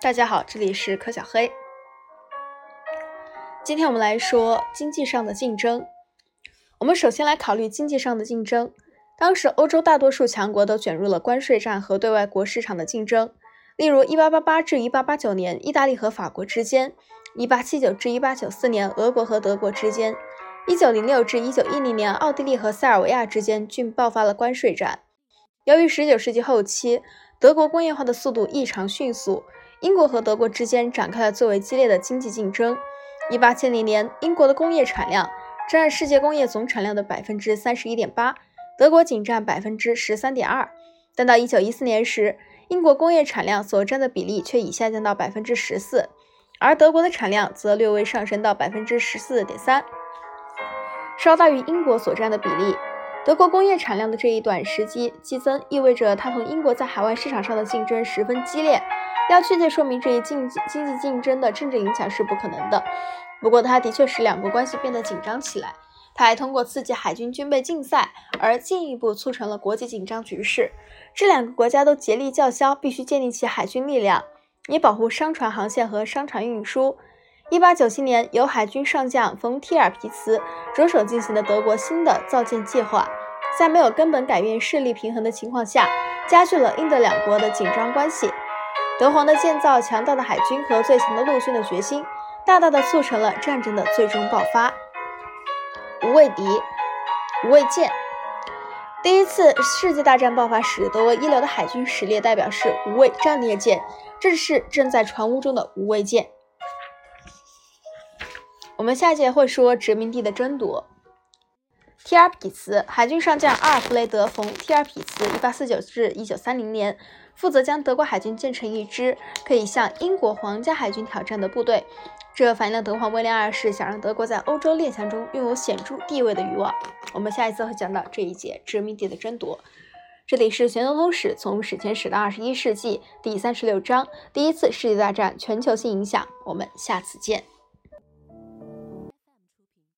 大家好，这里是柯小黑。今天我们来说经济上的竞争。我们首先来考虑经济上的竞争。当时欧洲大多数强国都卷入了关税战和对外国市场的竞争。例如，1888至1889年，意大利和法国之间；1879至1894年，俄国和德国之间；1906至1910年，奥地利和塞尔维亚之间均爆发了关税战。由于19世纪后期德国工业化的速度异常迅速，英国和德国之间展开了最为激烈的经济竞争。1870年，英国的工业产量占世界工业总产量的百分之三十一点八，德国仅占百分之十三点二。但到1914年时，英国工业产量所占的比例却已下降到百分之十四，而德国的产量则略微上升到百分之十四点三，稍大于英国所占的比例。德国工业产量的这一短时期激增，意味着它同英国在海外市场上的竞争十分激烈。要确切说明这一竞经济竞争的政治影响是不可能的。不过，它的确使两国关系变得紧张起来。它还通过刺激海军军备竞赛而进一步促成了国际紧张局势。这两个国家都竭力叫嚣，必须建立起海军力量，以保护商船航线和商船运输。一八九七年，由海军上将冯·提尔皮茨着手进行的德国新的造舰计划，在没有根本改变势力平衡的情况下，加剧了英德两国的紧张关系。德皇的建造强大的海军和最强的陆军的决心，大大的促成了战争的最终爆发。无畏敌，无畏舰。第一次世界大战爆发时，德国一流的海军实力代表是无畏战列舰，这是正在船坞中的无畏舰。我们下节会说殖民地的争夺。提尔皮茨，海军上将阿尔弗雷德·冯·提尔皮茨 （1849 至1930年）负责将德国海军建成一支可以向英国皇家海军挑战的部队，这反映了德皇威廉二世想让德国在欧洲列强中拥有显著地位的欲望。我们下一次会讲到这一节殖民地的争夺。这里是玄宗通史，从史前史到二十一世纪，第三十六章：第一次世界大战全球性影响。我们下次见。